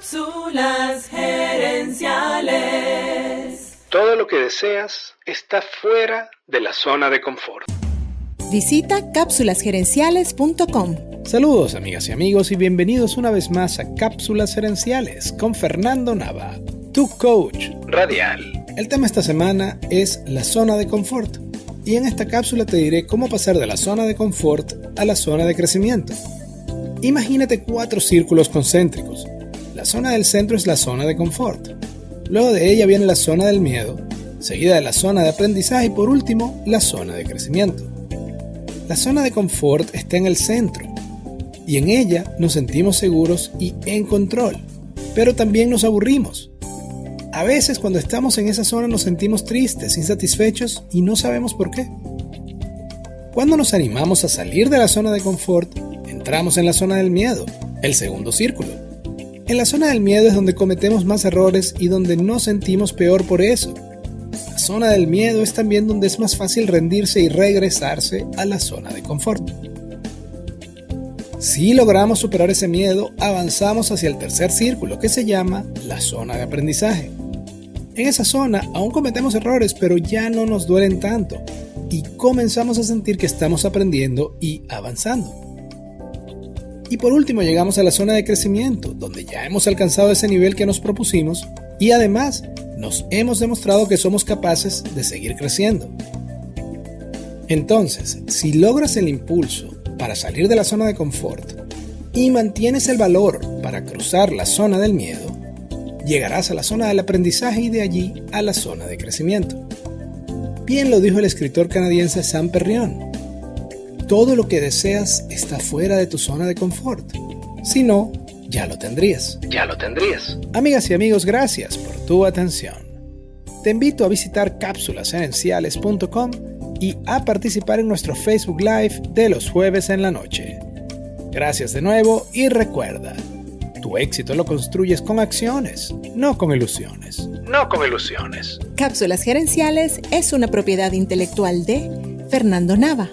Cápsulas gerenciales. Todo lo que deseas está fuera de la zona de confort. Visita cápsulasgerenciales.com. Saludos amigas y amigos y bienvenidos una vez más a Cápsulas Gerenciales con Fernando Nava, tu coach radial. El tema esta semana es la zona de confort y en esta cápsula te diré cómo pasar de la zona de confort a la zona de crecimiento. Imagínate cuatro círculos concéntricos. La zona del centro es la zona de confort. Luego de ella viene la zona del miedo, seguida de la zona de aprendizaje y por último la zona de crecimiento. La zona de confort está en el centro y en ella nos sentimos seguros y en control, pero también nos aburrimos. A veces cuando estamos en esa zona nos sentimos tristes, insatisfechos y no sabemos por qué. Cuando nos animamos a salir de la zona de confort, entramos en la zona del miedo, el segundo círculo. En la zona del miedo es donde cometemos más errores y donde nos sentimos peor por eso. La zona del miedo es también donde es más fácil rendirse y regresarse a la zona de confort. Si logramos superar ese miedo, avanzamos hacia el tercer círculo que se llama la zona de aprendizaje. En esa zona aún cometemos errores, pero ya no nos duelen tanto y comenzamos a sentir que estamos aprendiendo y avanzando. Y por último llegamos a la zona de crecimiento, donde ya hemos alcanzado ese nivel que nos propusimos y además nos hemos demostrado que somos capaces de seguir creciendo. Entonces, si logras el impulso para salir de la zona de confort y mantienes el valor para cruzar la zona del miedo, llegarás a la zona del aprendizaje y de allí a la zona de crecimiento. Bien lo dijo el escritor canadiense Sam Perrion. Todo lo que deseas está fuera de tu zona de confort. Si no, ya lo tendrías. Ya lo tendrías. Amigas y amigos, gracias por tu atención. Te invito a visitar cápsulasgerenciales.com y a participar en nuestro Facebook Live de los jueves en la noche. Gracias de nuevo y recuerda, tu éxito lo construyes con acciones, no con ilusiones. No con ilusiones. Cápsulas Gerenciales es una propiedad intelectual de Fernando Nava.